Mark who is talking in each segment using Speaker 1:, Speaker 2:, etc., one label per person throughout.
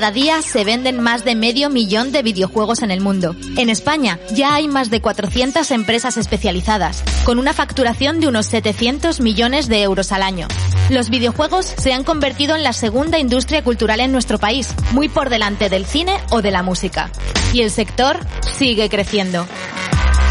Speaker 1: Cada día se venden más de medio millón de videojuegos en el mundo. En España ya hay más de 400 empresas especializadas, con una facturación de unos 700 millones de euros al año. Los videojuegos se han convertido en la segunda industria cultural en nuestro país, muy por delante del cine o de la música. Y el sector sigue creciendo.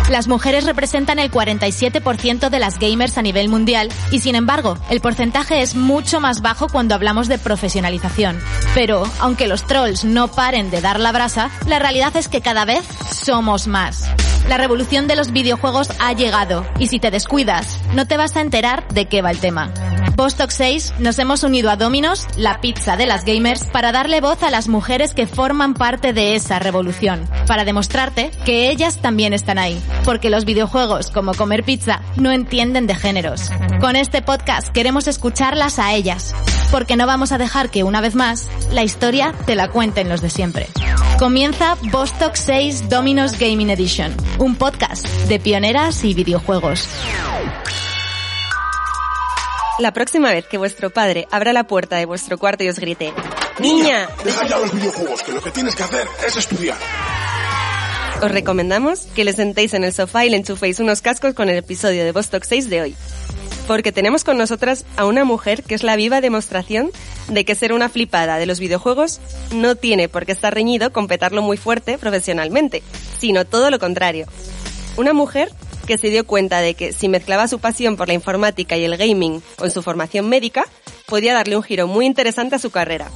Speaker 1: Las mujeres representan el 47% de las gamers a nivel mundial y sin embargo, el porcentaje es mucho más bajo cuando hablamos de profesionalización. Pero, aunque los trolls no paren de dar la brasa, la realidad es que cada vez somos más. La revolución de los videojuegos ha llegado y si te descuidas, no te vas a enterar de qué va el tema. Vostok 6 nos hemos unido a Dominos, la pizza de las gamers, para darle voz a las mujeres que forman parte de esa revolución, para demostrarte que ellas también están ahí, porque los videojuegos, como comer pizza, no entienden de géneros. Con este podcast queremos escucharlas a ellas, porque no vamos a dejar que una vez más la historia te la cuenten los de siempre. Comienza Vostok 6 Dominos Gaming Edition, un podcast de pioneras y videojuegos.
Speaker 2: La próxima vez que vuestro padre abra la puerta de vuestro cuarto y os grite, ¡Niña!
Speaker 3: Deja ya los videojuegos, que lo que tienes que hacer es estudiar.
Speaker 2: Os recomendamos que le sentéis en el sofá y le enchuféis unos cascos con el episodio de Vostok 6 de hoy. Porque tenemos con nosotras a una mujer que es la viva demostración de que ser una flipada de los videojuegos no tiene por qué estar reñido con petarlo muy fuerte profesionalmente, sino todo lo contrario. Una mujer que se dio cuenta de que si mezclaba su pasión por la informática y el gaming con su formación médica, podía darle un giro muy interesante a su carrera.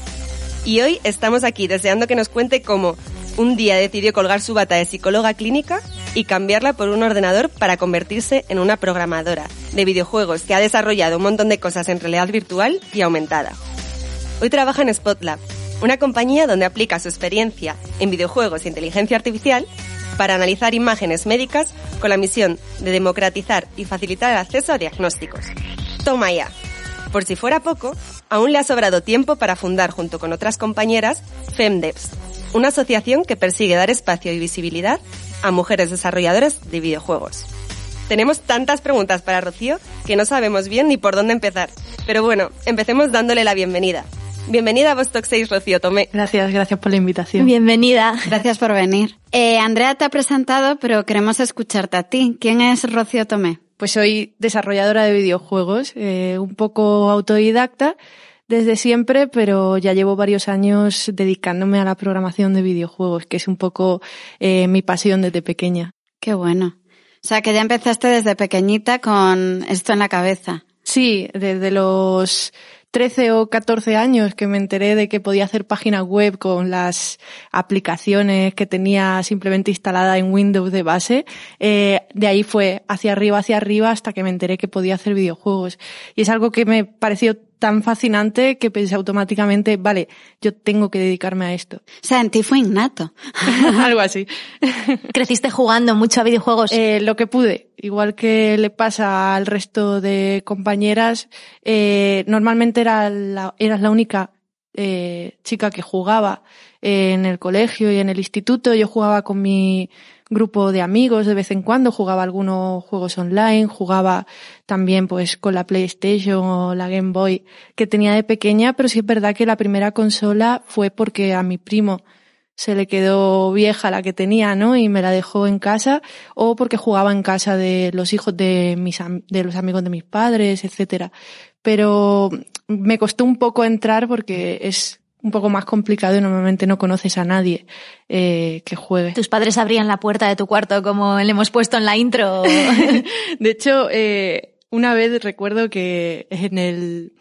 Speaker 2: Y hoy estamos aquí deseando que nos cuente cómo un día decidió colgar su bata de psicóloga clínica y cambiarla por un ordenador para convertirse en una programadora de videojuegos que ha desarrollado un montón de cosas en realidad virtual y aumentada. Hoy trabaja en Spotlab, una compañía donde aplica su experiencia en videojuegos e inteligencia artificial para analizar imágenes médicas con la misión de democratizar y facilitar el acceso a diagnósticos. Toma ya. Por si fuera poco, aún le ha sobrado tiempo para fundar junto con otras compañeras FemDevs, una asociación que persigue dar espacio y visibilidad a mujeres desarrolladoras de videojuegos. Tenemos tantas preguntas para Rocío que no sabemos bien ni por dónde empezar. Pero bueno, empecemos dándole la bienvenida. Bienvenida a Vostok 6, Rocío Tomé.
Speaker 4: Gracias, gracias por la invitación.
Speaker 1: Bienvenida.
Speaker 5: Gracias por venir. Eh, Andrea te ha presentado, pero queremos escucharte a ti. ¿Quién es Rocío Tomé?
Speaker 4: Pues soy desarrolladora de videojuegos, eh, un poco autodidacta desde siempre, pero ya llevo varios años dedicándome a la programación de videojuegos, que es un poco eh, mi pasión desde pequeña.
Speaker 5: Qué bueno. O sea, que ya empezaste desde pequeñita con esto en la cabeza.
Speaker 4: Sí, desde los 13 o 14 años que me enteré de que podía hacer páginas web con las aplicaciones que tenía simplemente instalada en Windows de base, eh, de ahí fue hacia arriba, hacia arriba hasta que me enteré que podía hacer videojuegos. Y es algo que me pareció tan fascinante que pensé automáticamente, vale, yo tengo que dedicarme a esto.
Speaker 5: O sea, en ti fue innato.
Speaker 4: Algo así.
Speaker 1: ¿Creciste jugando mucho a videojuegos?
Speaker 4: Eh, lo que pude. Igual que le pasa al resto de compañeras, eh, normalmente era la, eras la única eh, chica que jugaba en el colegio y en el instituto. Yo jugaba con mi grupo de amigos de vez en cuando, jugaba algunos juegos online, jugaba también pues con la PlayStation o la Game Boy que tenía de pequeña, pero sí es verdad que la primera consola fue porque a mi primo se le quedó vieja la que tenía, ¿no? Y me la dejó en casa, o porque jugaba en casa de los hijos de mis, de los amigos de mis padres, etcétera. Pero me costó un poco entrar porque es un poco más complicado y normalmente no conoces a nadie eh, que juegue.
Speaker 1: Tus padres abrían la puerta de tu cuarto como le hemos puesto en la intro.
Speaker 4: de hecho, eh, una vez recuerdo que en el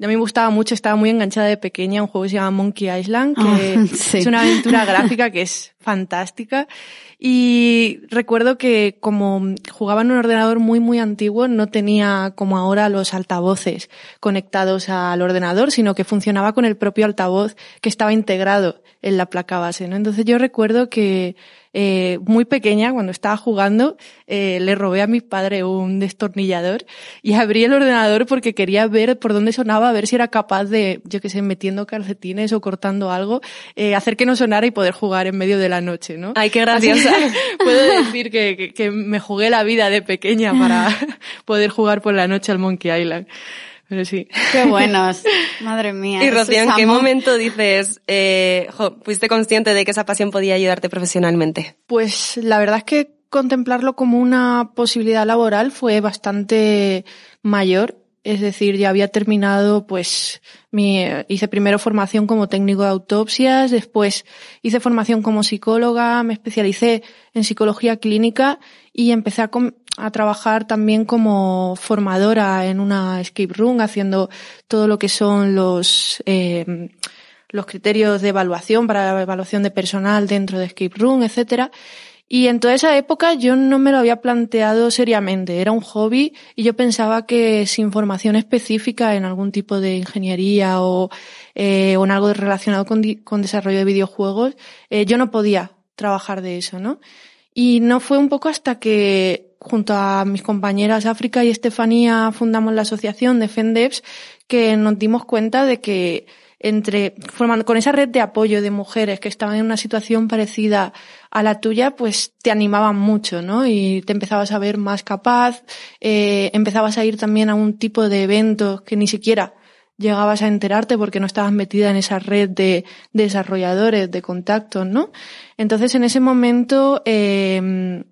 Speaker 4: a mí me gustaba mucho, estaba muy enganchada de pequeña un juego que se llama Monkey Island, que
Speaker 5: Oh,
Speaker 4: es una aventura gráfica que es fantástica. Y recuerdo que como jugaba en un ordenador muy, muy antiguo, no tenía como ahora los altavoces conectados al ordenador, sino que funcionaba con el propio altavoz que estaba integrado en la placa base, ¿no? Entonces yo recuerdo que eh, muy pequeña, cuando estaba jugando, eh, le robé a mi padre un destornillador y abrí el ordenador porque quería ver por dónde sonaba, a ver si era capaz de, yo que sé, metiendo calcetines o cortando algo, eh, hacer que no sonara y poder jugar en medio de la noche, ¿no?
Speaker 2: Ay, qué graciosa.
Speaker 4: puedo decir que, que, que me jugué la vida de pequeña para poder jugar por la noche al Monkey Island. Pero sí.
Speaker 5: Qué buenos. Madre mía.
Speaker 2: Y Rocío, ¿en qué momento dices, eh, jo, fuiste consciente de que esa pasión podía ayudarte profesionalmente?
Speaker 4: Pues la verdad es que contemplarlo como una posibilidad laboral fue bastante mayor. Es decir, ya había terminado, pues, mi, hice primero formación como técnico de autopsias, después hice formación como psicóloga, me especialicé en psicología clínica y empecé a, com- a trabajar también como formadora en una escape room, haciendo todo lo que son los, eh, los criterios de evaluación para la evaluación de personal dentro de escape room, etcétera. Y en toda esa época yo no me lo había planteado seriamente, era un hobby y yo pensaba que sin formación específica en algún tipo de ingeniería o, eh, o en algo relacionado con, con desarrollo de videojuegos, eh, yo no podía trabajar de eso, ¿no? Y no fue un poco hasta que junto a mis compañeras África y Estefanía fundamos la asociación de FENDEPS que nos dimos cuenta de que entre formando con esa red de apoyo de mujeres que estaban en una situación parecida a la tuya, pues te animaban mucho, ¿no? Y te empezabas a ver más capaz, eh, empezabas a ir también a un tipo de eventos que ni siquiera llegabas a enterarte porque no estabas metida en esa red de, de desarrolladores, de contactos, ¿no? Entonces en ese momento eh,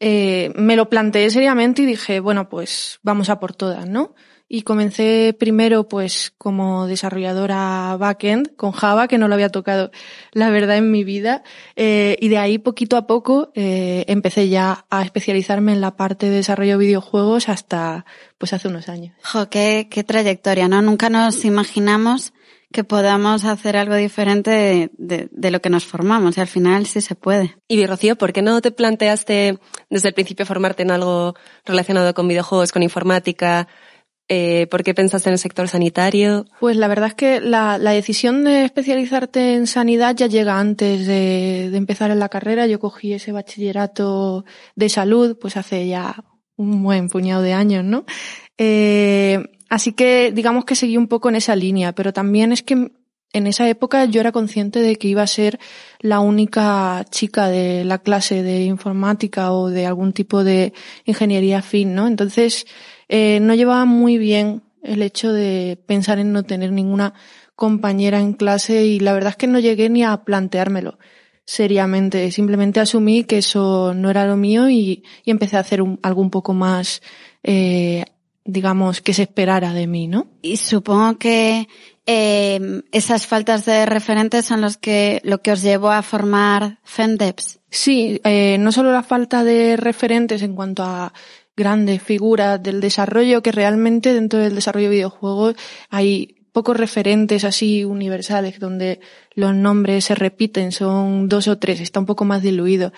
Speaker 4: eh, me lo planteé seriamente y dije, bueno, pues vamos a por todas, ¿no? Y comencé primero pues como desarrolladora backend con Java, que no lo había tocado la verdad en mi vida, eh, y de ahí poquito a poco eh, empecé ya a especializarme en la parte de desarrollo de videojuegos hasta pues hace unos años.
Speaker 5: Jo, qué, qué trayectoria, ¿no? Nunca nos imaginamos que podamos hacer algo diferente de, de- de lo que nos formamos y al final sí se puede.
Speaker 2: Y Rocío, ¿por qué no te planteaste desde el principio formarte en algo relacionado con videojuegos, con informática? Eh, ¿Por qué pensaste en el sector sanitario?
Speaker 4: Pues la verdad es que la, decisión de especializarte en sanidad ya llega antes de, de empezar en la carrera. Yo cogí ese bachillerato de salud pues hace ya un buen puñado de años, ¿no? Eh, así que digamos que seguí un poco en esa línea, pero también es que en esa época yo era consciente de que iba a ser la única chica de la clase de informática o de algún tipo de ingeniería fin, ¿no? Entonces, eh, no llevaba muy bien el hecho de pensar en no tener ninguna compañera en clase y la verdad es que no llegué ni a planteármelo seriamente. Simplemente asumí que eso no era lo mío y, y empecé a hacer un- algo un poco más, eh, digamos, que se esperara de mí, ¿no?
Speaker 5: Y supongo que eh, esas faltas de referentes son los que, lo que os llevó a formar FENDEPS.
Speaker 4: Sí, eh, no solo la falta de referentes en cuanto a grandes figuras del desarrollo, que realmente dentro del desarrollo de videojuegos hay pocos referentes así universales donde los nombres se repiten, son dos o tres, está un poco más diluido.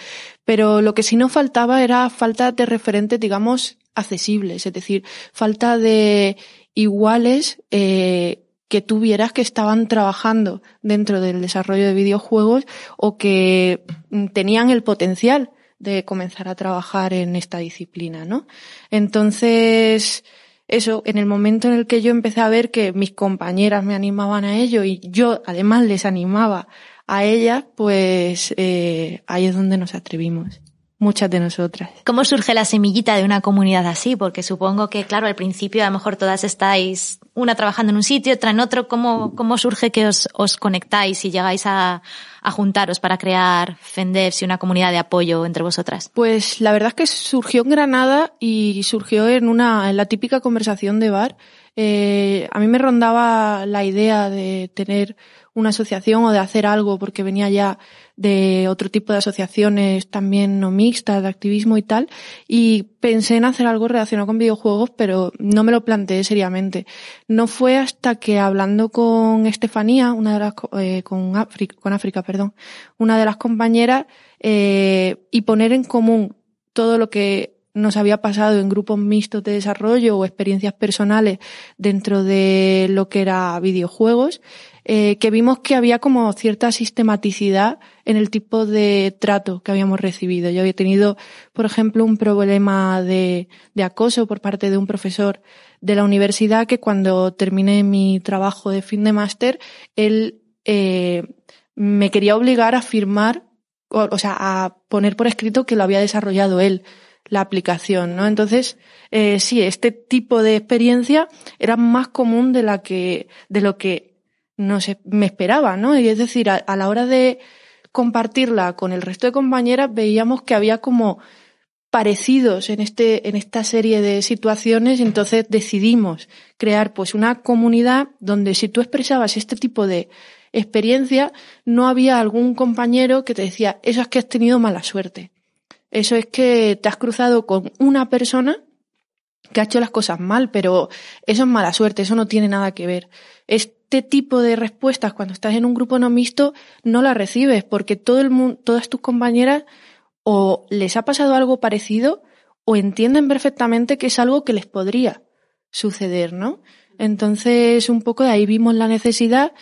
Speaker 4: Pero lo que sí nos faltaba era falta de referentes, digamos, accesibles, es decir, falta de iguales eh, que tuvieras que estaban trabajando dentro del desarrollo de videojuegos o que mm, tenían el potencial de comenzar a trabajar en esta disciplina, ¿no? Entonces, eso, en el momento en el que yo empecé a ver que mis compañeras me animaban a ello y yo además les animaba a ellas, pues eh, ahí es donde nos atrevimos, muchas de nosotras.
Speaker 1: ¿Cómo surge la semillita de una comunidad así? Porque supongo que, claro, al principio a lo mejor todas estáis, una trabajando en un sitio, otra en otro. ¿Cómo, cómo surge que os, os conectáis y llegáis a, a juntaros para crear FENDEPS y una comunidad de apoyo entre vosotras?
Speaker 4: Pues la verdad es que surgió en Granada y surgió en una, en la típica conversación de bar. Eh, a mí me rondaba la idea de tener una asociación o de hacer algo porque venía ya de otro tipo de asociaciones también no mixtas, de activismo y tal, y pensé en hacer algo relacionado con videojuegos, pero no me lo planteé seriamente. No fue hasta que hablando con Estefanía, una de las, eh, con África, con África, perdón, una de las compañeras, eh, y poner en común todo lo que nos había pasado en grupos mixtos de desarrollo o experiencias personales dentro de lo que era videojuegos, eh, que vimos que había como cierta sistematicidad en el tipo de trato que habíamos recibido. Yo había tenido, por ejemplo, un problema de, acoso por parte de un profesor de la universidad que cuando terminé mi trabajo de fin de máster, él eh, me quería obligar a firmar, o, o sea, a poner por escrito que lo había desarrollado él la aplicación, ¿no? Entonces, eh, sí, este tipo de experiencia era más común de la que, de lo que no se, me esperaba, ¿no? Y es decir, a, la hora de compartirla con el resto de compañeras veíamos que había como parecidos en este, en esta serie de situaciones, entonces decidimos crear pues una comunidad donde si tú expresabas este tipo de experiencia, no había algún compañero que te decía, eso es que has tenido mala suerte. Eso es que te has cruzado con una persona que ha hecho las cosas mal, pero eso es mala suerte, eso no tiene nada que ver. Este tipo de respuestas cuando estás en un grupo no mixto no las recibes porque todo el mundo, todas tus compañeras o les ha pasado algo parecido o entienden perfectamente que es algo que les podría suceder, ¿no? Entonces, un poco de ahí vimos la necesidad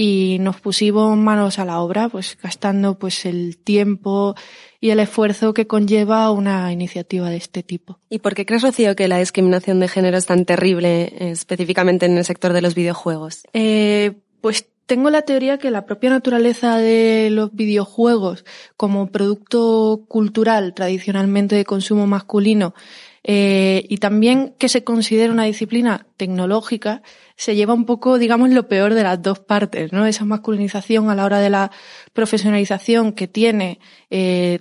Speaker 4: y nos pusimos manos a la obra, pues gastando pues el tiempo y el esfuerzo que conlleva una iniciativa de este tipo.
Speaker 2: ¿Y por qué crees, Rocío, que la discriminación de género es tan terrible, eh, específicamente en el sector de los videojuegos?
Speaker 4: Eh, pues tengo la teoría que la propia naturaleza de los videojuegos como producto cultural tradicionalmente de consumo masculino eh, y también que se considera una disciplina tecnológica, se lleva un poco, digamos, lo peor de las dos partes, ¿no? Esa masculinización a la hora de la profesionalización que tiene eh,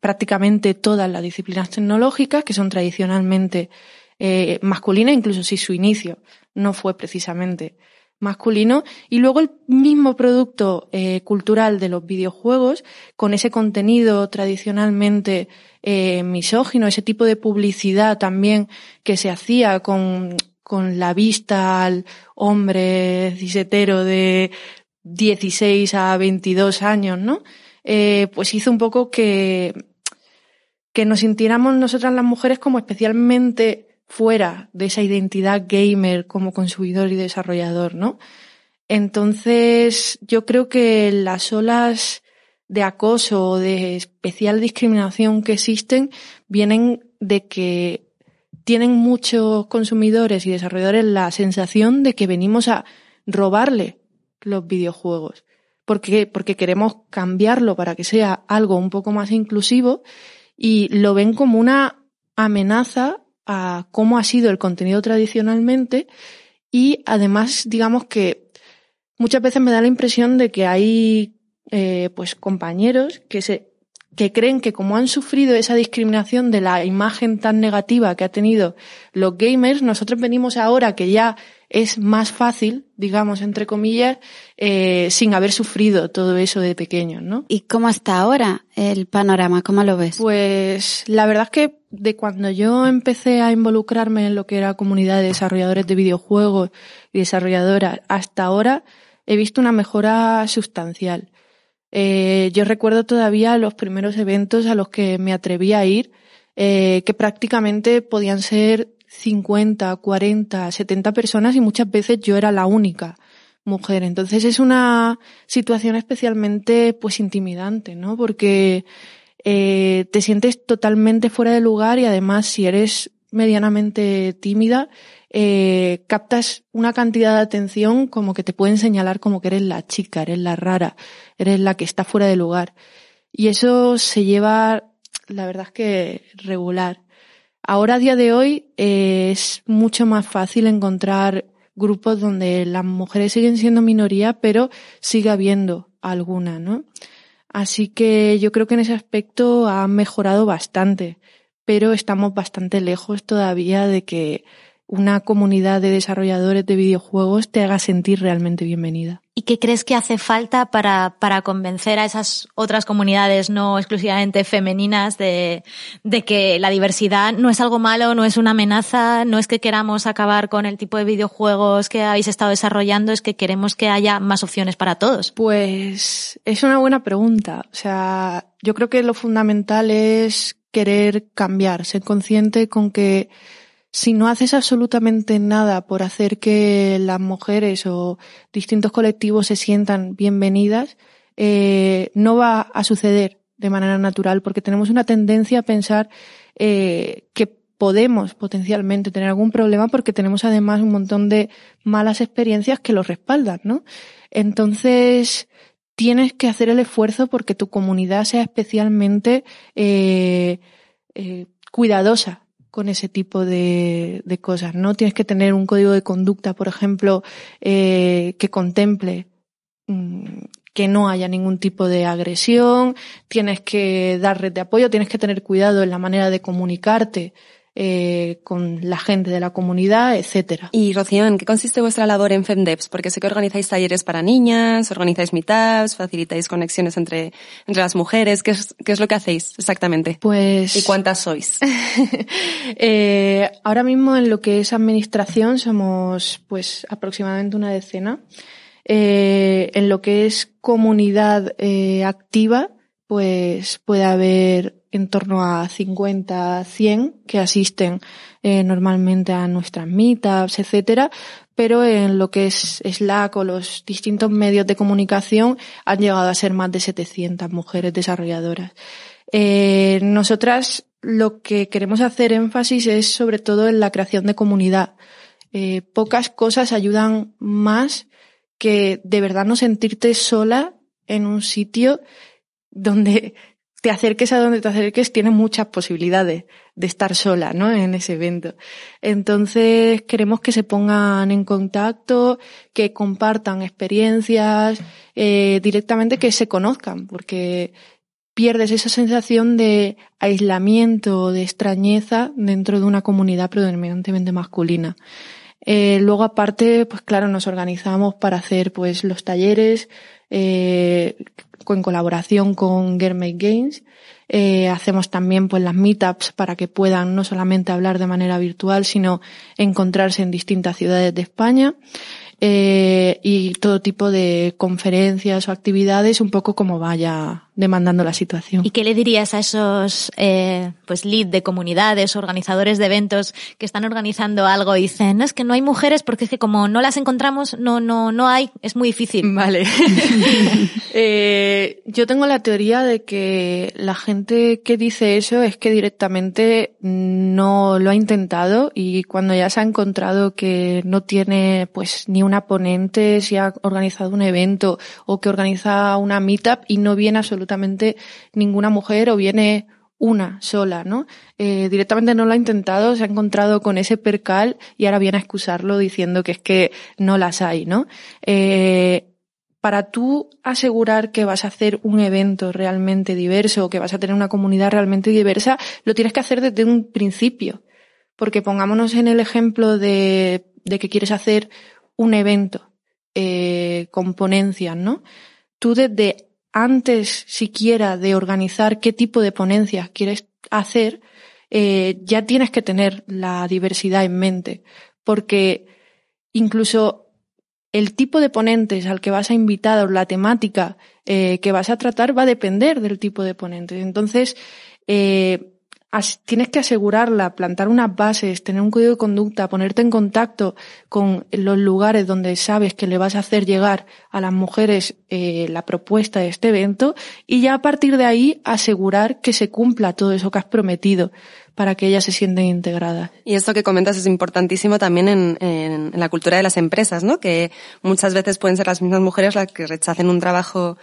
Speaker 4: prácticamente todas las disciplinas tecnológicas, que son tradicionalmente eh, masculinas, incluso si su inicio no fue precisamente masculino, y luego el mismo producto eh, cultural de los videojuegos, con ese contenido tradicionalmente eh, misógino, ese tipo de publicidad también que se hacía con, con la vista al hombre cisetero de 16 a 22 años, ¿no? Eh, pues hizo un poco que, que nos sintiéramos nosotras las mujeres como especialmente fuera de esa identidad gamer como consumidor y desarrollador, ¿no? Entonces, yo creo que las olas de acoso o de especial discriminación que existen vienen de que tienen muchos consumidores y desarrolladores la sensación de que venimos a robarle los videojuegos. Porque, porque queremos cambiarlo para que sea algo un poco más inclusivo y lo ven como una amenaza a cómo ha sido el contenido tradicionalmente y además digamos que muchas veces me da la impresión de que hay eh, pues compañeros que se que creen que como han sufrido esa discriminación de la imagen tan negativa que ha tenido los gamers, nosotros venimos ahora que ya es más fácil, digamos, entre comillas, eh, sin haber sufrido todo eso de pequeños, ¿no?
Speaker 5: ¿Y cómo está ahora el panorama? ¿Cómo lo ves?
Speaker 4: Pues la verdad es que de cuando yo empecé a involucrarme en lo que era comunidad de desarrolladores de videojuegos y desarrolladoras hasta ahora, he visto una mejora sustancial. Eh, yo recuerdo todavía los primeros eventos a los que me atreví a ir, eh, que prácticamente podían ser 50, 40, 70 personas y muchas veces yo era la única mujer. Entonces es una situación especialmente pues intimidante, ¿no? Porque eh, te sientes totalmente fuera de lugar y además si eres medianamente tímida, eh, captas una cantidad de atención como que te pueden señalar como que eres la chica, eres la rara, eres la que está fuera de lugar. Y eso se lleva, la verdad es que regular. Ahora, a día de hoy, eh, es mucho más fácil encontrar grupos donde las mujeres siguen siendo minoría, pero sigue habiendo alguna, ¿no? Así que yo creo que en ese aspecto ha mejorado bastante, pero estamos bastante lejos todavía de que una comunidad de desarrolladores de videojuegos te haga sentir realmente bienvenida.
Speaker 1: ¿Y qué crees que hace falta para, para convencer a esas otras comunidades no exclusivamente femeninas de, de que la diversidad no es algo malo, no es una amenaza, no es que queramos acabar con el tipo de videojuegos que habéis estado desarrollando, es que queremos que haya más opciones para todos?
Speaker 4: Pues es una buena pregunta. O sea, yo creo que lo fundamental es querer cambiar, ser consciente con que si no haces absolutamente nada por hacer que las mujeres o distintos colectivos se sientan bienvenidas, eh, no va a suceder de manera natural porque tenemos una tendencia a pensar eh, que podemos potencialmente tener algún problema porque tenemos además un montón de malas experiencias que lo respaldan, ¿no? Entonces, tienes que hacer el esfuerzo porque tu comunidad sea especialmente eh, eh cuidadosa con ese tipo de, de, cosas, ¿no? Tienes que tener un código de conducta, por ejemplo, eh, que contemple mm, que no haya ningún tipo de agresión, tienes que dar red de apoyo, tienes que tener cuidado en la manera de comunicarte eh, con la gente de la comunidad, etcétera.
Speaker 2: Y Rocío, ¿en qué consiste vuestra labor en FEMDEPS? Porque sé que organizáis talleres para niñas, organizáis meetups, facilitáis conexiones entre, entre las mujeres. ¿Qué es, ¿Qué es lo que hacéis exactamente?
Speaker 4: Pues...
Speaker 2: ¿Y cuántas sois?
Speaker 4: eh, ahora mismo en lo que es administración somos pues aproximadamente una decena. Eh, en lo que es comunidad eh, activa, pues puede haber en torno a 50, 100 que asisten eh, normalmente a nuestras meetups, etcétera, pero en lo que es Slack o los distintos medios de comunicación han llegado a ser más de 700 mujeres desarrolladoras. Eh, nosotras lo que queremos hacer énfasis es sobre todo en la creación de comunidad. Eh, pocas cosas ayudan más que de verdad no sentirte sola en un sitio donde te acerques a donde te acerques, tienes muchas posibilidades de estar sola, ¿no? En ese evento. Entonces, queremos que se pongan en contacto, que compartan experiencias, eh, directamente que se conozcan, porque pierdes esa sensación de aislamiento, de extrañeza dentro de una comunidad predominantemente masculina. Eh, luego aparte, pues claro, nos organizamos para hacer pues los talleres, eh, en colaboración con Germay Games. Eh, hacemos también pues las meetups para que puedan no solamente hablar de manera virtual, sino encontrarse en distintas ciudades de España. Eh, y todo tipo de conferencias o actividades, un poco como vaya demandando la situación.
Speaker 1: ¿Y qué le dirías a esos eh, pues lead de comunidades, organizadores de eventos que están organizando algo y dicen, no, es que no hay mujeres porque es que como no las encontramos, no, no, no hay, es muy difícil.
Speaker 4: Vale. eh, yo tengo la teoría de que la gente que dice eso es que directamente no lo ha intentado y cuando ya se ha encontrado que no tiene pues ni una ponente, si ha organizado un evento o que organiza una meetup y no viene absolutamente ninguna mujer o viene una sola, ¿no? Eh, directamente no lo ha intentado, se ha encontrado con ese percal y ahora viene a excusarlo diciendo que es que no las hay, ¿no? Eh, para tú asegurar que vas a hacer un evento realmente diverso, que vas a tener una comunidad realmente diversa, lo tienes que hacer desde un principio. Porque pongámonos en el ejemplo de, de que quieres hacer un evento eh, con ponencias, ¿no? Tú desde antes siquiera de organizar qué tipo de ponencias quieres hacer, eh, ya tienes que tener la diversidad en mente, porque incluso el tipo de ponentes al que vas a invitar o la temática eh, que vas a tratar va a depender del tipo de ponentes. Entonces, eh, tienes que asegurarla, plantar unas bases, tener un código de conducta, ponerte en contacto con los lugares donde sabes que le vas a hacer llegar a las mujeres eh, la propuesta de este evento y ya a partir de ahí asegurar que se cumpla todo eso que has prometido para que ellas se sienten integradas.
Speaker 2: Y esto que comentas es importantísimo también en, la cultura de las empresas, ¿no? Que muchas veces pueden ser las mismas mujeres las que rechacen un trabajo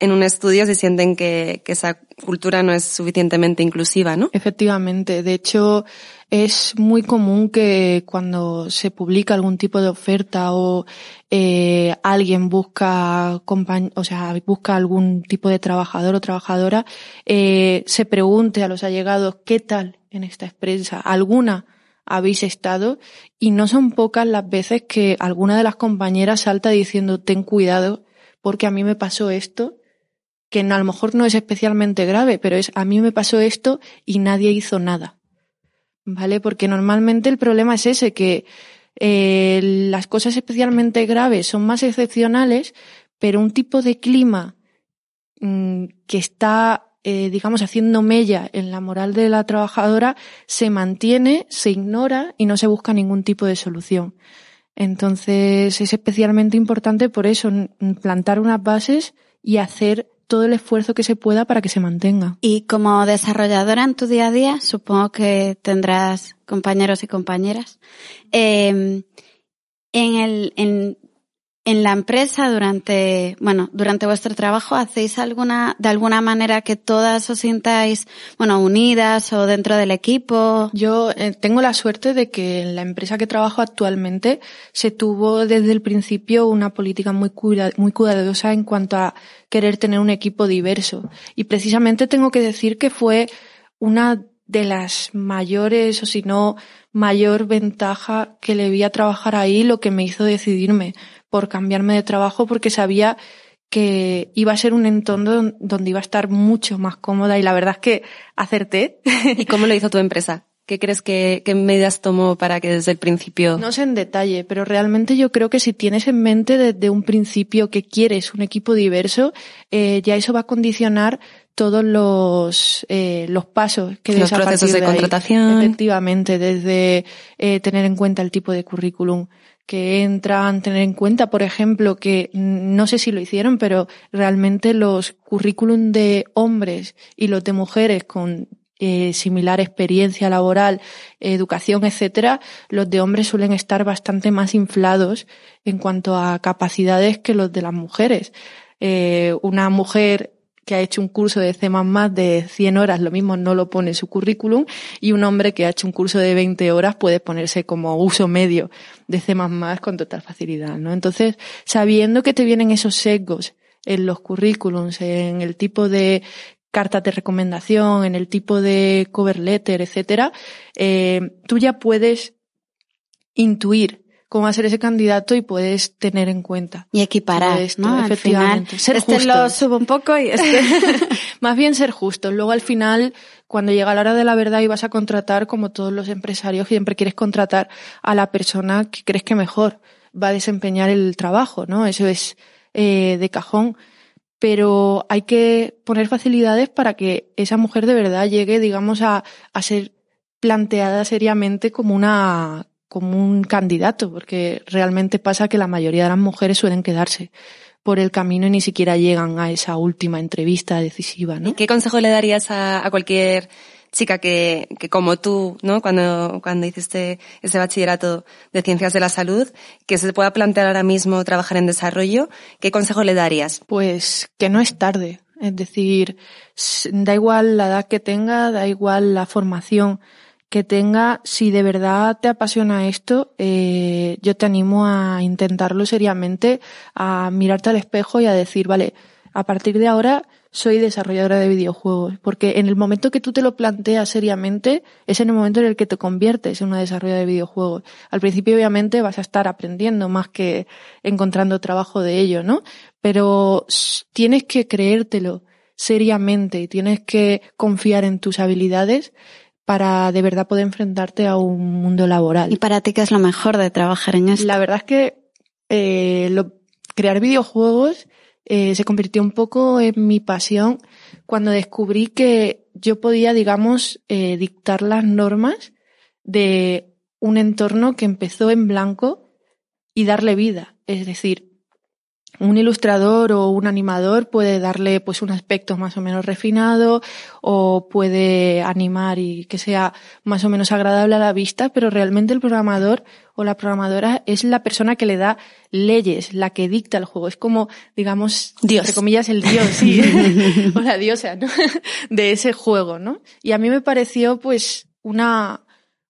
Speaker 2: en un estudio se sienten que, que, esa cultura no es suficientemente inclusiva, ¿no?
Speaker 4: Efectivamente. De hecho, es muy común que cuando se publica algún tipo de oferta o eh, alguien busca o sea, busca algún tipo de trabajador o trabajadora, eh, se pregunte a los allegados qué tal en esta empresa. ¿Alguna habéis estado? Y no son pocas las veces que alguna de las compañeras salta diciendo ten cuidado porque a mí me pasó esto que a lo mejor no es especialmente grave, pero es a mí me pasó esto y nadie hizo nada. ¿Vale? Porque normalmente el problema es ese, que eh, las cosas especialmente graves son más excepcionales, pero un tipo de clima mm, que está, eh, digamos, haciendo mella en la moral de la trabajadora se mantiene, se ignora y no se busca ningún tipo de solución. Entonces es especialmente importante por eso, plantar unas bases y hacer todo el esfuerzo que se pueda para que se mantenga.
Speaker 5: Y como desarrolladora en tu día a día, supongo que tendrás compañeros y compañeras. Eh, en el, en la empresa durante, bueno, durante vuestro trabajo hacéis alguna, de alguna manera que todas os sintáis, bueno, unidas o dentro del equipo?
Speaker 4: Yo eh, tengo la suerte de que en la empresa que trabajo actualmente se tuvo desde el principio una política muy, muy cuidadosa en cuanto a querer tener un equipo diverso. Y precisamente tengo que decir que fue una de las mayores, o si no, mayor ventaja que le vi a trabajar ahí, lo que me hizo decidirme por cambiarme de trabajo porque sabía que iba a ser un entorno donde iba a estar mucho más cómoda y la verdad es que acerté.
Speaker 2: ¿Y cómo lo hizo tu empresa? ¿Qué crees que qué medidas tomó para que desde el principio?
Speaker 4: No sé en detalle, pero realmente yo creo que si tienes en mente desde un principio que quieres un equipo diverso, eh, ya eso va a condicionar todos los eh, los pasos que
Speaker 2: los procesos de, contratación
Speaker 4: efectivamente desde eh, tener en cuenta el tipo de currículum que entran, tener en cuenta, por ejemplo, que no sé si lo hicieron, pero realmente los currículum de hombres y los de mujeres con eh, similar experiencia laboral, educación, etcétera, los de hombres suelen estar bastante más inflados en cuanto a capacidades que los de las mujeres. Eh, una mujer que ha hecho un curso de C++ de 100 horas, lo mismo no lo pone en su currículum, y un hombre que ha hecho un curso de 20 horas puede ponerse como uso medio de C++ con total facilidad, ¿no? Entonces, sabiendo que te vienen esos sesgos en los currículums, en el tipo de cartas de recomendación, en el tipo de cover letter, etcétera, eh, tú ya puedes intuir cómo hacer ese candidato y puedes tener en cuenta.
Speaker 5: Y equiparar, ¿no?
Speaker 4: Efectivamente.
Speaker 5: ser este lo subo un poco y este...
Speaker 4: Más bien ser justo. Luego al final, cuando llega la hora de la verdad y vas a contratar, como todos los empresarios, siempre quieres contratar a la persona que crees que mejor va a desempeñar el trabajo, ¿no? Eso es eh, de cajón. Pero hay que poner facilidades para que esa mujer de verdad llegue, digamos, a, a ser planteada seriamente como una como un candidato, porque realmente pasa que la mayoría de las mujeres suelen quedarse por el camino y ni siquiera llegan a esa última entrevista decisiva, ¿no?
Speaker 2: ¿Qué consejo le darías a, cualquier chica que, que, como tú, ¿no? Cuando, cuando hiciste ese bachillerato de ciencias de la salud, que se pueda plantear ahora mismo trabajar en desarrollo, ¿qué consejo le darías?
Speaker 4: Pues que no es tarde. Es decir, da igual la edad que tenga, da igual la formación que tenga, si de verdad te apasiona esto, eh, yo te animo a intentarlo seriamente, a mirarte al espejo y a decir, vale, a partir de ahora soy desarrolladora de videojuegos, porque en el momento que tú te lo planteas seriamente, es en el momento en el que te conviertes en una desarrolladora de videojuegos. Al principio, obviamente, vas a estar aprendiendo más que encontrando trabajo de ello, ¿no? Pero tienes que creértelo seriamente tienes que confiar en tus habilidades para de verdad poder enfrentarte a un mundo laboral.
Speaker 5: ¿Y para ti qué es lo mejor de trabajar en esto?
Speaker 4: La verdad es que eh, lo, crear videojuegos eh, se convirtió un poco en mi pasión cuando descubrí que yo podía, digamos, eh, dictar las normas de un entorno que empezó en blanco y darle vida. Es decir, un ilustrador o un animador puede darle pues un aspecto más o menos refinado o puede animar y que sea más o menos agradable a la vista, pero realmente el programador o la programadora es la persona que le da leyes, la que dicta el juego. Es como, digamos,
Speaker 2: Dios.
Speaker 4: entre comillas, el Dios, sí. o la diosa, ¿no? De ese juego, ¿no? Y a mí me pareció pues una,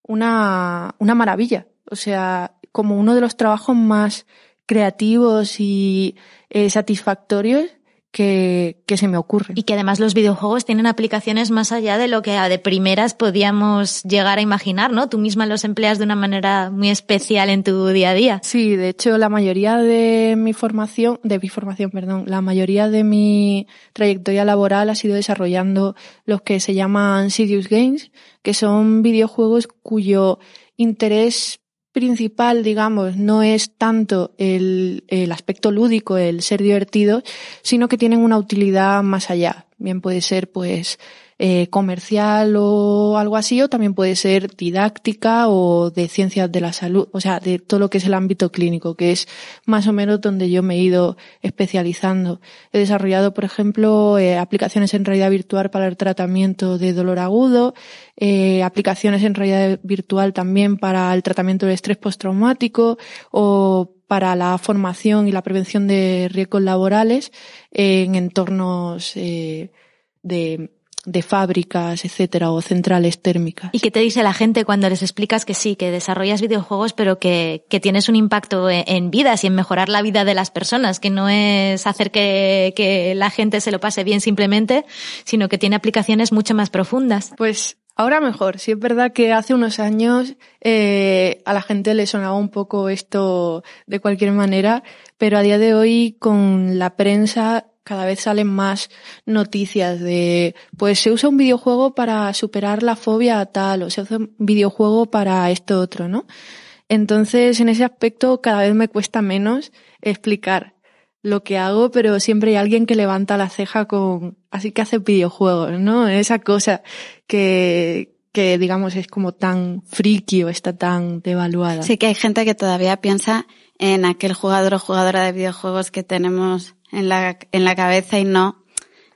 Speaker 4: una, una maravilla. O sea, como uno de los trabajos más creativos y eh, satisfactorios que, que, se me ocurren.
Speaker 1: Y que además los videojuegos tienen aplicaciones más allá de lo que de primeras podíamos llegar a imaginar, ¿no? Tú misma los empleas de una manera muy especial en tu día a día.
Speaker 4: Sí, de hecho la mayoría de mi formación, de mi formación, perdón, la mayoría de mi trayectoria laboral ha sido desarrollando los que se llaman Serious Games, que son videojuegos cuyo interés principal, digamos, no es tanto el, aspecto lúdico, el ser divertido, sino que tienen una utilidad más allá. Bien puede ser, pues, eh, comercial o algo así, o también puede ser didáctica o de ciencias de la salud, o sea, de todo lo que es el ámbito clínico, que es más o menos donde yo me he ido especializando. He desarrollado, por ejemplo, eh, aplicaciones en realidad virtual para el tratamiento de dolor agudo, eh, aplicaciones en realidad virtual también para el tratamiento de estrés postraumático o para la formación y la prevención de riesgos laborales en entornos eh, de de fábricas, etcétera, o centrales térmicas.
Speaker 1: ¿Y qué te dice la gente cuando les explicas que sí, que desarrollas videojuegos, pero que, que tienes un impacto e, en, vidas y en mejorar la vida de las personas, que no es hacer que, que la gente se lo pase bien simplemente, sino que tiene aplicaciones mucho más profundas?
Speaker 4: Pues Ahora mejor, sí es verdad que hace unos años eh, a la gente le sonaba un poco esto de cualquier manera, pero a día de hoy con la prensa cada vez salen más noticias de, pues se usa un videojuego para superar la fobia tal, o se usa un videojuego para esto otro, ¿no? Entonces, en ese aspecto, cada vez me cuesta menos explicar lo que hago, pero siempre hay alguien que levanta la ceja con, así que hace videojuegos, ¿no? Esa cosa que, que digamos es como tan friki o está tan devaluada.
Speaker 5: Sí que hay gente que todavía piensa en aquel jugador o jugadora de videojuegos que tenemos en la, en la cabeza y no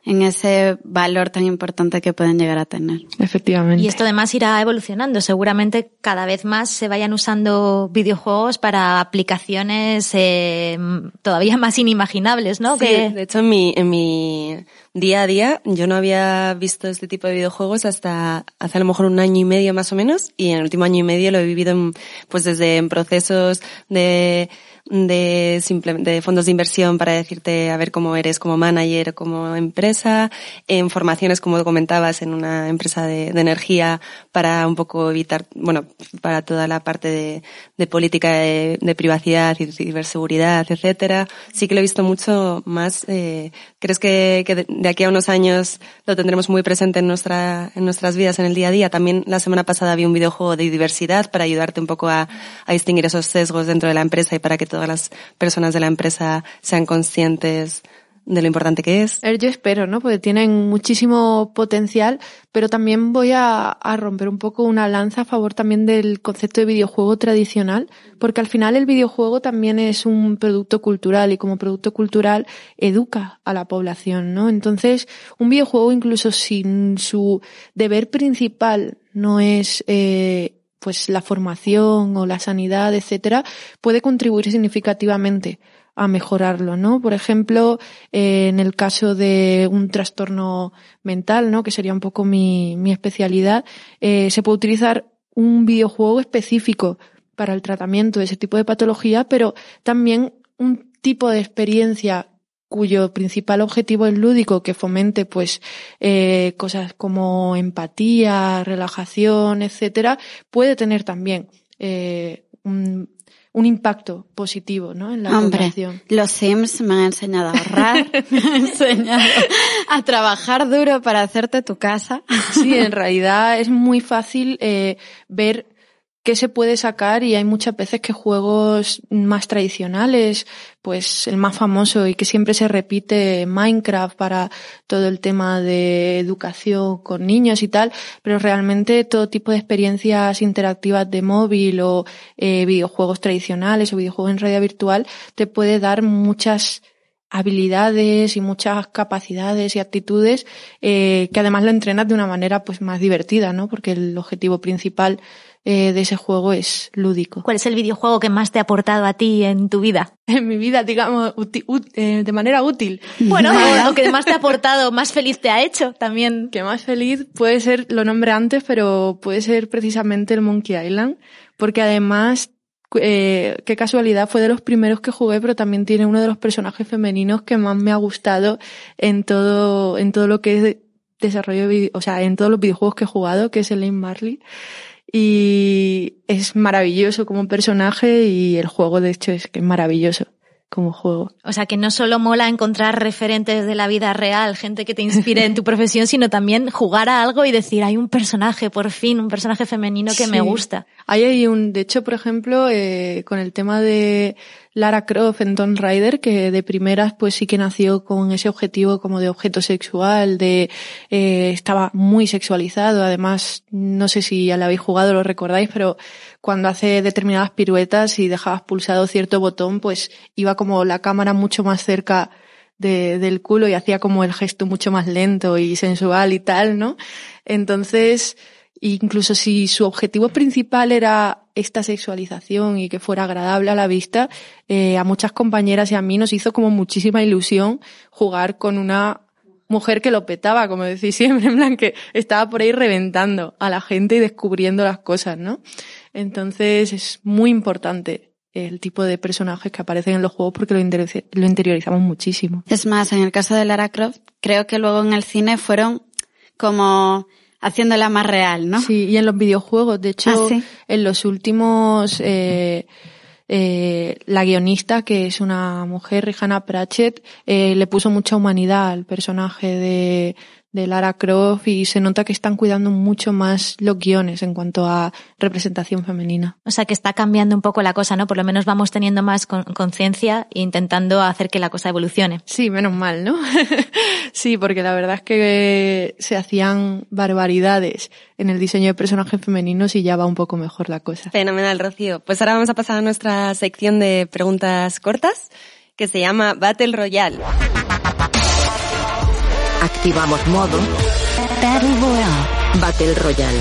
Speaker 5: en ese valor tan importante que pueden llegar a tener.
Speaker 4: Efectivamente.
Speaker 1: Y esto además irá evolucionando. Seguramente cada vez más se vayan usando videojuegos para aplicaciones eh, todavía más inimaginables, ¿no?
Speaker 2: Sí, de hecho en mi, en mi día a día yo no había visto este tipo de videojuegos hasta hace a lo mejor un año y medio más o menos y en el último año y medio lo he vivido en, pues desde en procesos de de, de fondos de inversión para decirte a ver cómo eres como manager, como empresa, en formaciones, como comentabas, en una empresa de, energía para un poco evitar, bueno, para toda la parte de, política de, privacidad y ciberseguridad, etcétera. Sí que lo he visto mucho más. Eh, ¿Crees que, de aquí a unos años lo tendremos muy presente en nuestra, en nuestras vidas en el día a día? También la semana pasada había un videojuego de diversidad para ayudarte un poco a, a distinguir esos sesgos dentro de la empresa y para que todas las personas de la empresa sean conscientes de lo importante que es.
Speaker 4: Yo espero, ¿no? Porque tienen muchísimo potencial, pero también voy a, romper un poco una lanza a favor también del concepto de videojuego tradicional, porque al final el videojuego también es un producto cultural y como producto cultural educa a la población, ¿no? Entonces, un videojuego incluso sin su deber principal no es eh, pues la formación o la sanidad, etcétera, puede contribuir significativamente a mejorarlo, ¿no? Por ejemplo, eh, en el caso de un trastorno mental, ¿no? Que sería un poco mi, mi especialidad, eh, se puede utilizar un videojuego específico para el tratamiento de ese tipo de patología, pero también un tipo de experiencia cuyo principal objetivo es lúdico, que fomente pues eh, cosas como empatía, relajación, etcétera, puede tener también eh, un, un, impacto positivo ¿no? en la
Speaker 5: Hombre, Los Sims me han enseñado a ahorrar, me han enseñado a trabajar duro para hacerte tu casa.
Speaker 4: Sí, en realidad es muy fácil eh, ver qué se puede sacar y hay muchas veces que juegos más tradicionales, pues el más famoso y que siempre se repite Minecraft para todo el tema de educación con niños y tal, pero realmente todo tipo de experiencias interactivas de móvil o eh, videojuegos tradicionales o videojuegos en realidad virtual te puede dar muchas habilidades y muchas capacidades y actitudes eh, que además lo entrenas de una manera pues más divertida, ¿no? Porque el objetivo principal eh, de ese juego es lúdico.
Speaker 1: ¿Cuál es el videojuego que más te ha aportado a ti en tu vida?
Speaker 4: En mi vida, digamos, eh, de manera útil.
Speaker 1: Bueno, o que más te ha aportado, más feliz te ha hecho también.
Speaker 4: Que más feliz puede ser, lo nombré antes, pero puede ser precisamente el Monkey Island, porque además eh, qué casualidad, fue de los primeros que jugué, pero también tiene uno de los personajes femeninos que más me ha gustado en todo, en todo lo que es desarrollo, o sea, en todos los videojuegos que he jugado, que es Elaine Marley y es maravilloso como personaje y el juego de hecho es que es maravilloso como juego.
Speaker 1: O sea, que no solo mola encontrar referentes de la vida real, gente que te inspire en tu profesión, sino también jugar a algo y decir, hay un personaje, por fin, un personaje femenino que sí. me gusta.
Speaker 4: Hay un, de hecho, por ejemplo, eh, con el tema de Lara Croft en Tomb Raider, que de primeras pues sí que nació con ese objetivo como de objeto sexual, de eh, estaba muy sexualizado, además no sé si ya lo habéis jugado, lo recordáis, pero cuando hace determinadas piruetas y dejabas pulsado cierto botón, pues iba como la cámara mucho más cerca de, del culo y hacía como el gesto mucho más lento y sensual y tal, ¿no? Entonces, incluso si su objetivo principal era esta sexualización y que fuera agradable a la vista, eh, a muchas compañeras y a mí nos hizo como muchísima ilusión jugar con una mujer que lo petaba, como decís siempre, en plan que estaba por ahí reventando a la gente y descubriendo las cosas, ¿no? Entonces es muy importante el tipo de personajes que aparecen en los juegos porque lo, lo interiorizamos muchísimo.
Speaker 5: Es más, en el caso de Lara Croft, creo que luego en el cine fueron como haciéndola más real, ¿no?
Speaker 4: Sí, y en los videojuegos, de hecho,
Speaker 5: Ah, sí.
Speaker 4: en los últimos, eh, eh, la guionista, que es una mujer, Rihanna Pratchett, eh, le puso mucha humanidad al personaje de, de Lara Croft y se nota que están cuidando mucho más los guiones en cuanto a representación femenina.
Speaker 1: O sea que está cambiando un poco la cosa, ¿no? Por lo menos vamos teniendo más con- conciencia e intentando hacer que la cosa evolucione.
Speaker 4: Sí, menos mal, ¿no? sí, porque la verdad es que se hacían barbaridades en el diseño de personajes femeninos y ya va un poco mejor la cosa.
Speaker 2: Fenomenal, Rocío. Pues ahora vamos a pasar a nuestra sección de preguntas cortas que se llama Battle Royale.
Speaker 6: Activamos modo Battle Royale. Battle Royale.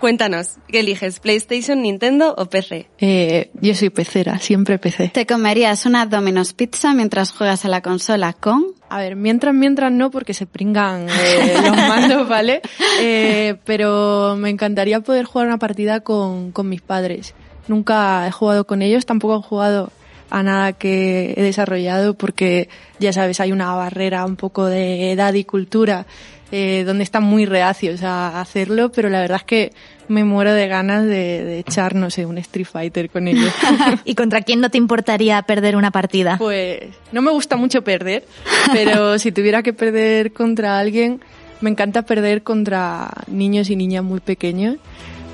Speaker 2: Cuéntanos, ¿qué eliges? ¿PlayStation, Nintendo o PC?
Speaker 4: Eh, yo soy pecera, siempre PC.
Speaker 5: ¿Te comerías una Domino's Pizza mientras juegas a la consola con?
Speaker 4: A ver, mientras, mientras no, porque se pringan eh, los mandos, ¿vale? Eh, pero me encantaría poder jugar una partida con, con mis padres. Nunca he jugado con ellos, tampoco he jugado a nada que he desarrollado porque, ya sabes, hay una barrera un poco de edad y cultura eh, donde están muy reacios a hacerlo, pero la verdad es que me muero de ganas de, de echar, no sé, un Street Fighter con ellos.
Speaker 1: ¿Y contra quién no te importaría perder una partida?
Speaker 4: Pues no me gusta mucho perder, pero si tuviera que perder contra alguien, me encanta perder contra niños y niñas muy pequeños,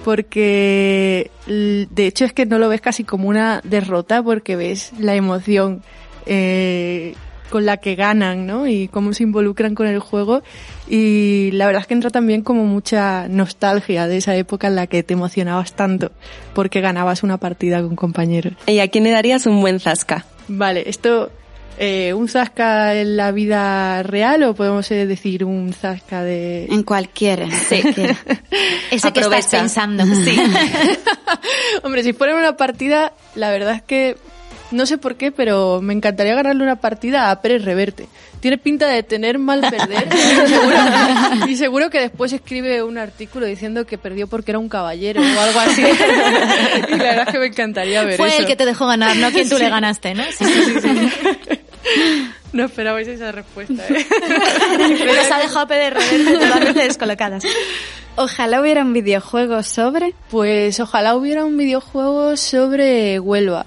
Speaker 4: porque de hecho es que no lo ves casi como una derrota, porque ves la emoción eh, con la que ganan, ¿no? Y cómo se involucran con el juego. Y la verdad es que entra también como mucha nostalgia de esa época en la que te emocionabas tanto porque ganabas una partida con compañeros.
Speaker 2: ¿Y a quién le darías un buen zasca?
Speaker 4: Vale, esto, eh, ¿un zasca en la vida real o podemos eh, decir un zasca de...
Speaker 5: En cualquiera. en cualquiera.
Speaker 1: Ese que estás pensando.
Speaker 2: Sí.
Speaker 4: Hombre, si fuera una partida, la verdad es que no sé por qué, pero me encantaría ganarle una partida a Pérez Reverte. Tiene pinta de tener mal perder y seguro, y seguro que después escribe un artículo diciendo que perdió porque era un caballero o algo así. y la verdad es que me encantaría ver
Speaker 1: Fue
Speaker 4: eso.
Speaker 1: el que te dejó ganar, no quien tú le ganaste, ¿no? Sí, sí, sí.
Speaker 4: No esperabais esa respuesta, ¿eh?
Speaker 1: Nos ha dejado PDR totalmente descolocadas.
Speaker 5: Ojalá hubiera un videojuego sobre.
Speaker 4: Pues ojalá hubiera un videojuego sobre Huelva.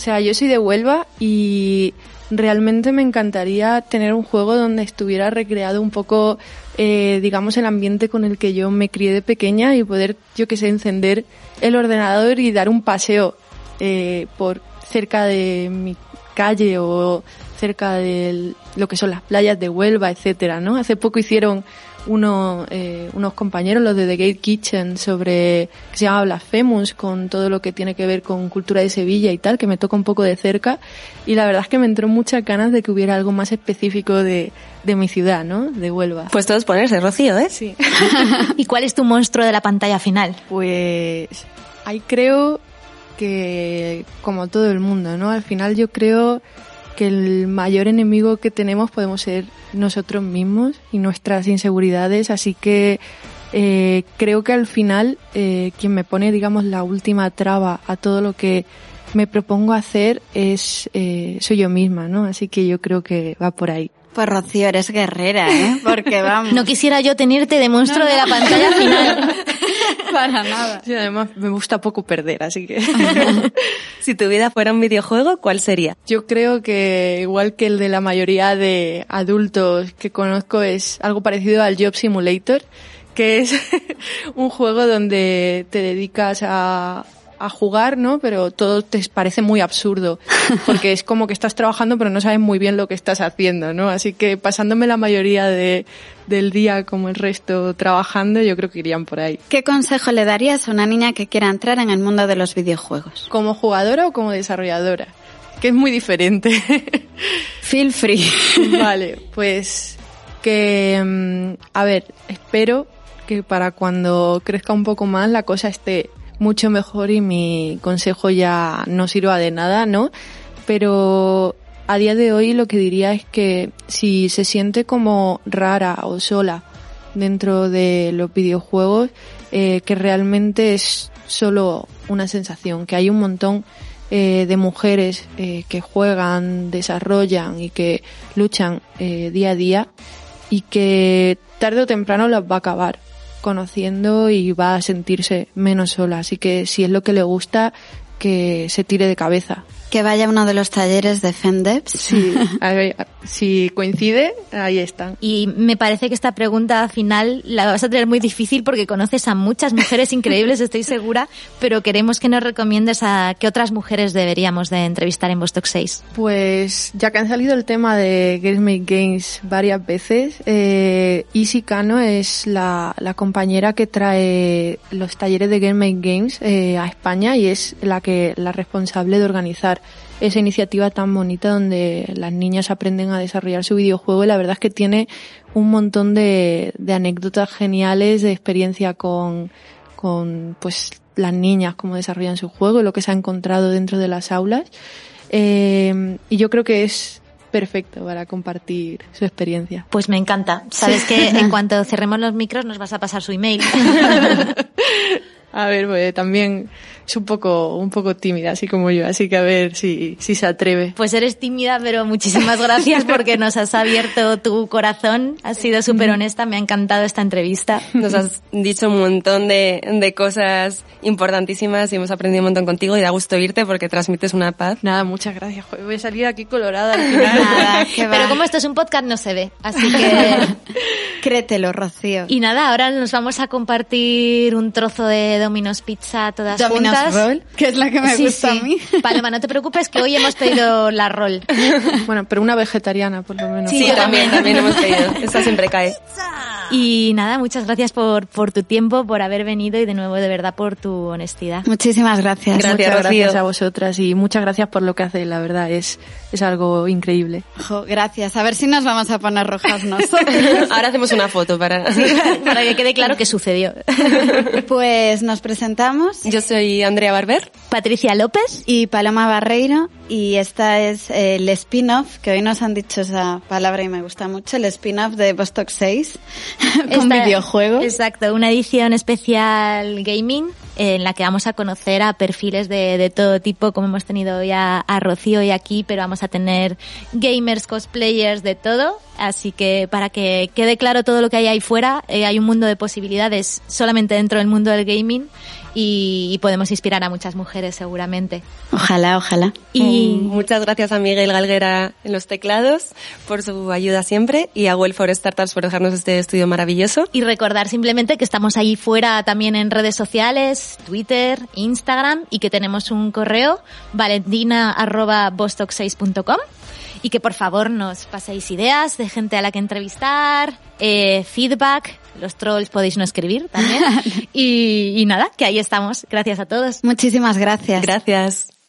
Speaker 4: O sea, yo soy de Huelva y realmente me encantaría tener un juego donde estuviera recreado un poco, eh, digamos, el ambiente con el que yo me crié de pequeña y poder, yo que sé, encender el ordenador y dar un paseo eh, por cerca de mi calle o cerca de lo que son las playas de Huelva, etcétera, ¿no? Hace poco hicieron uno, eh, unos compañeros, los de The Gate Kitchen, sobre, que se llama Blasphemous, con todo lo que tiene que ver con cultura de Sevilla y tal, que me toca un poco de cerca. Y la verdad es que me entró muchas ganas de que hubiera algo más específico de, de mi ciudad, ¿no? De Huelva.
Speaker 2: Pues todos ponerse, Rocío, ¿eh?
Speaker 4: Sí.
Speaker 1: ¿Y cuál es tu monstruo de la pantalla final?
Speaker 4: Pues ahí creo que, como todo el mundo, ¿no? Al final yo creo que el mayor enemigo que tenemos podemos ser nosotros mismos y nuestras inseguridades, así que eh, creo que al final eh, quien me pone, digamos, la última traba a todo lo que me propongo hacer es eh, soy yo misma, ¿no? Así que yo creo que va por ahí.
Speaker 5: Pues Rocío, eres guerrera, ¿eh? Porque vamos.
Speaker 1: No quisiera yo tenerte de monstruo de la pantalla final.
Speaker 5: para nada.
Speaker 4: Sí, además me gusta poco perder, así que
Speaker 2: Si tu vida fuera un videojuego, ¿cuál sería?
Speaker 4: Yo creo que igual que el de la mayoría de adultos que conozco es algo parecido al Job Simulator, que es un juego donde te dedicas a, a jugar, ¿no? Pero todo te parece muy absurdo, porque es como que estás trabajando pero no sabes muy bien lo que estás haciendo, ¿no? Así que pasándome la mayoría de, del día como el resto trabajando, yo creo que irían por ahí.
Speaker 5: ¿Qué consejo le darías a una niña que quiera entrar en el mundo de los videojuegos?
Speaker 4: ¿Como jugadora o como desarrolladora? Que es muy diferente.
Speaker 5: Feel free.
Speaker 4: Vale, pues que, mm, a ver, espero que para cuando crezca un poco más la cosa esté mucho mejor y mi consejo ya no sirva de nada, ¿no? Pero a día de hoy lo que diría es que si se siente como rara o sola dentro de los videojuegos, eh, que realmente es solo una sensación, que hay un montón eh, de mujeres eh, que juegan, desarrollan y que luchan eh, día a día y que tarde o temprano las va a acabar conociendo y va a sentirse menos sola. Así que si es lo que le gusta, que se tire de cabeza.
Speaker 5: Que vaya a uno de los talleres de Fendeps.
Speaker 4: Sí, a ver, si coincide, ahí están.
Speaker 1: Y me parece que esta pregunta final la vas a tener muy difícil porque conoces a muchas mujeres increíbles, estoy segura, pero queremos que nos recomiendes a qué otras mujeres deberíamos de entrevistar en Vostok 6.
Speaker 4: Pues ya que han salido el tema de Girls Make Games varias veces, eh, Isi Kano es la, la compañera que trae los talleres de Girls Make Games eh, a España y es la que la responsable de organizar esa iniciativa tan bonita donde las niñas aprenden a desarrollar su videojuego y la verdad es que tiene un montón de, de anécdotas geniales de experiencia con, con pues las niñas, cómo desarrollan su juego y lo que se ha encontrado dentro de las aulas. Eh, y yo creo que es perfecto para compartir su experiencia.
Speaker 1: Pues me encanta. Sabes que en cuanto cerremos los micros nos vas a pasar su email.
Speaker 4: A ver, pues también es un poco, un poco tímida, así como yo, así que a ver si, si se atreve.
Speaker 1: Pues eres tímida, pero muchísimas gracias porque nos has abierto tu corazón. Has sido súper honesta, me ha encantado esta entrevista.
Speaker 2: Nos has dicho un montón de, de cosas importantísimas y hemos aprendido un montón contigo y da gusto irte porque transmites una paz.
Speaker 4: Nada, muchas gracias. Joder, voy a salir aquí colorada al final.
Speaker 1: Nada, pero como esto es un podcast no se ve, así que...
Speaker 5: Créetelo, Rocío.
Speaker 1: Y nada, ahora nos vamos a compartir un trozo de Domino's Pizza todas
Speaker 5: Domino's Roll, que es la que me
Speaker 1: Sí,
Speaker 5: gusta
Speaker 1: sí.
Speaker 5: a mí.
Speaker 1: Paloma, no te preocupes que hoy hemos pedido la roll.
Speaker 4: Bueno, pero una vegetariana, por lo menos.
Speaker 1: Sí,
Speaker 2: Sí,
Speaker 1: yo
Speaker 2: también,
Speaker 1: también.
Speaker 2: hemos pedido. Esta siempre cae.
Speaker 1: Y nada, muchas gracias por, por tu tiempo, por haber venido y de nuevo de verdad por tu honestidad.
Speaker 5: Muchísimas gracias.
Speaker 2: Gracias,
Speaker 4: muchas gracias a vosotras y muchas gracias por lo que hacéis, la verdad, es, es algo increíble.
Speaker 5: Jo, gracias. A ver si nos vamos a poner rojas nosotros.
Speaker 2: Ahora hacemos una foto para...
Speaker 1: Para que quede claro que sucedió.
Speaker 5: Pues nos presentamos.
Speaker 2: Yo soy Andrea Barber.
Speaker 1: Patricia López.
Speaker 5: y Paloma Barreiro y esta es eh, el spin-off, que hoy nos han dicho esa palabra y me gusta mucho, el spin-off de Vostok 6 con
Speaker 1: Esta-
Speaker 5: videojuegos.
Speaker 1: Exacto, una edición especial gaming en la que vamos a conocer a perfiles de, de todo tipo, como hemos tenido hoy a, a Rocío y aquí, pero vamos a tener gamers, cosplayers, de todo. Así que para que quede claro todo lo que hay ahí fuera, eh, hay un mundo de posibilidades solamente dentro del mundo del gaming y, y podemos inspirar a muchas mujeres seguramente.
Speaker 5: Ojalá, ojalá.
Speaker 1: Y
Speaker 2: Mm, Muchas gracias a Miguel Galguera en los teclados por su ayuda siempre y a Well for Startups por dejarnos este estudio maravilloso.
Speaker 1: Y recordar simplemente que estamos ahí fuera también en redes sociales, Twitter, Instagram y que tenemos un correo valentina.bostock6.com y que por favor nos paséis ideas de gente a la que entrevistar, eh, feedback, los trolls podéis no escribir también y, y nada, que ahí estamos. Gracias a todos.
Speaker 5: Muchísimas gracias.
Speaker 2: Gracias.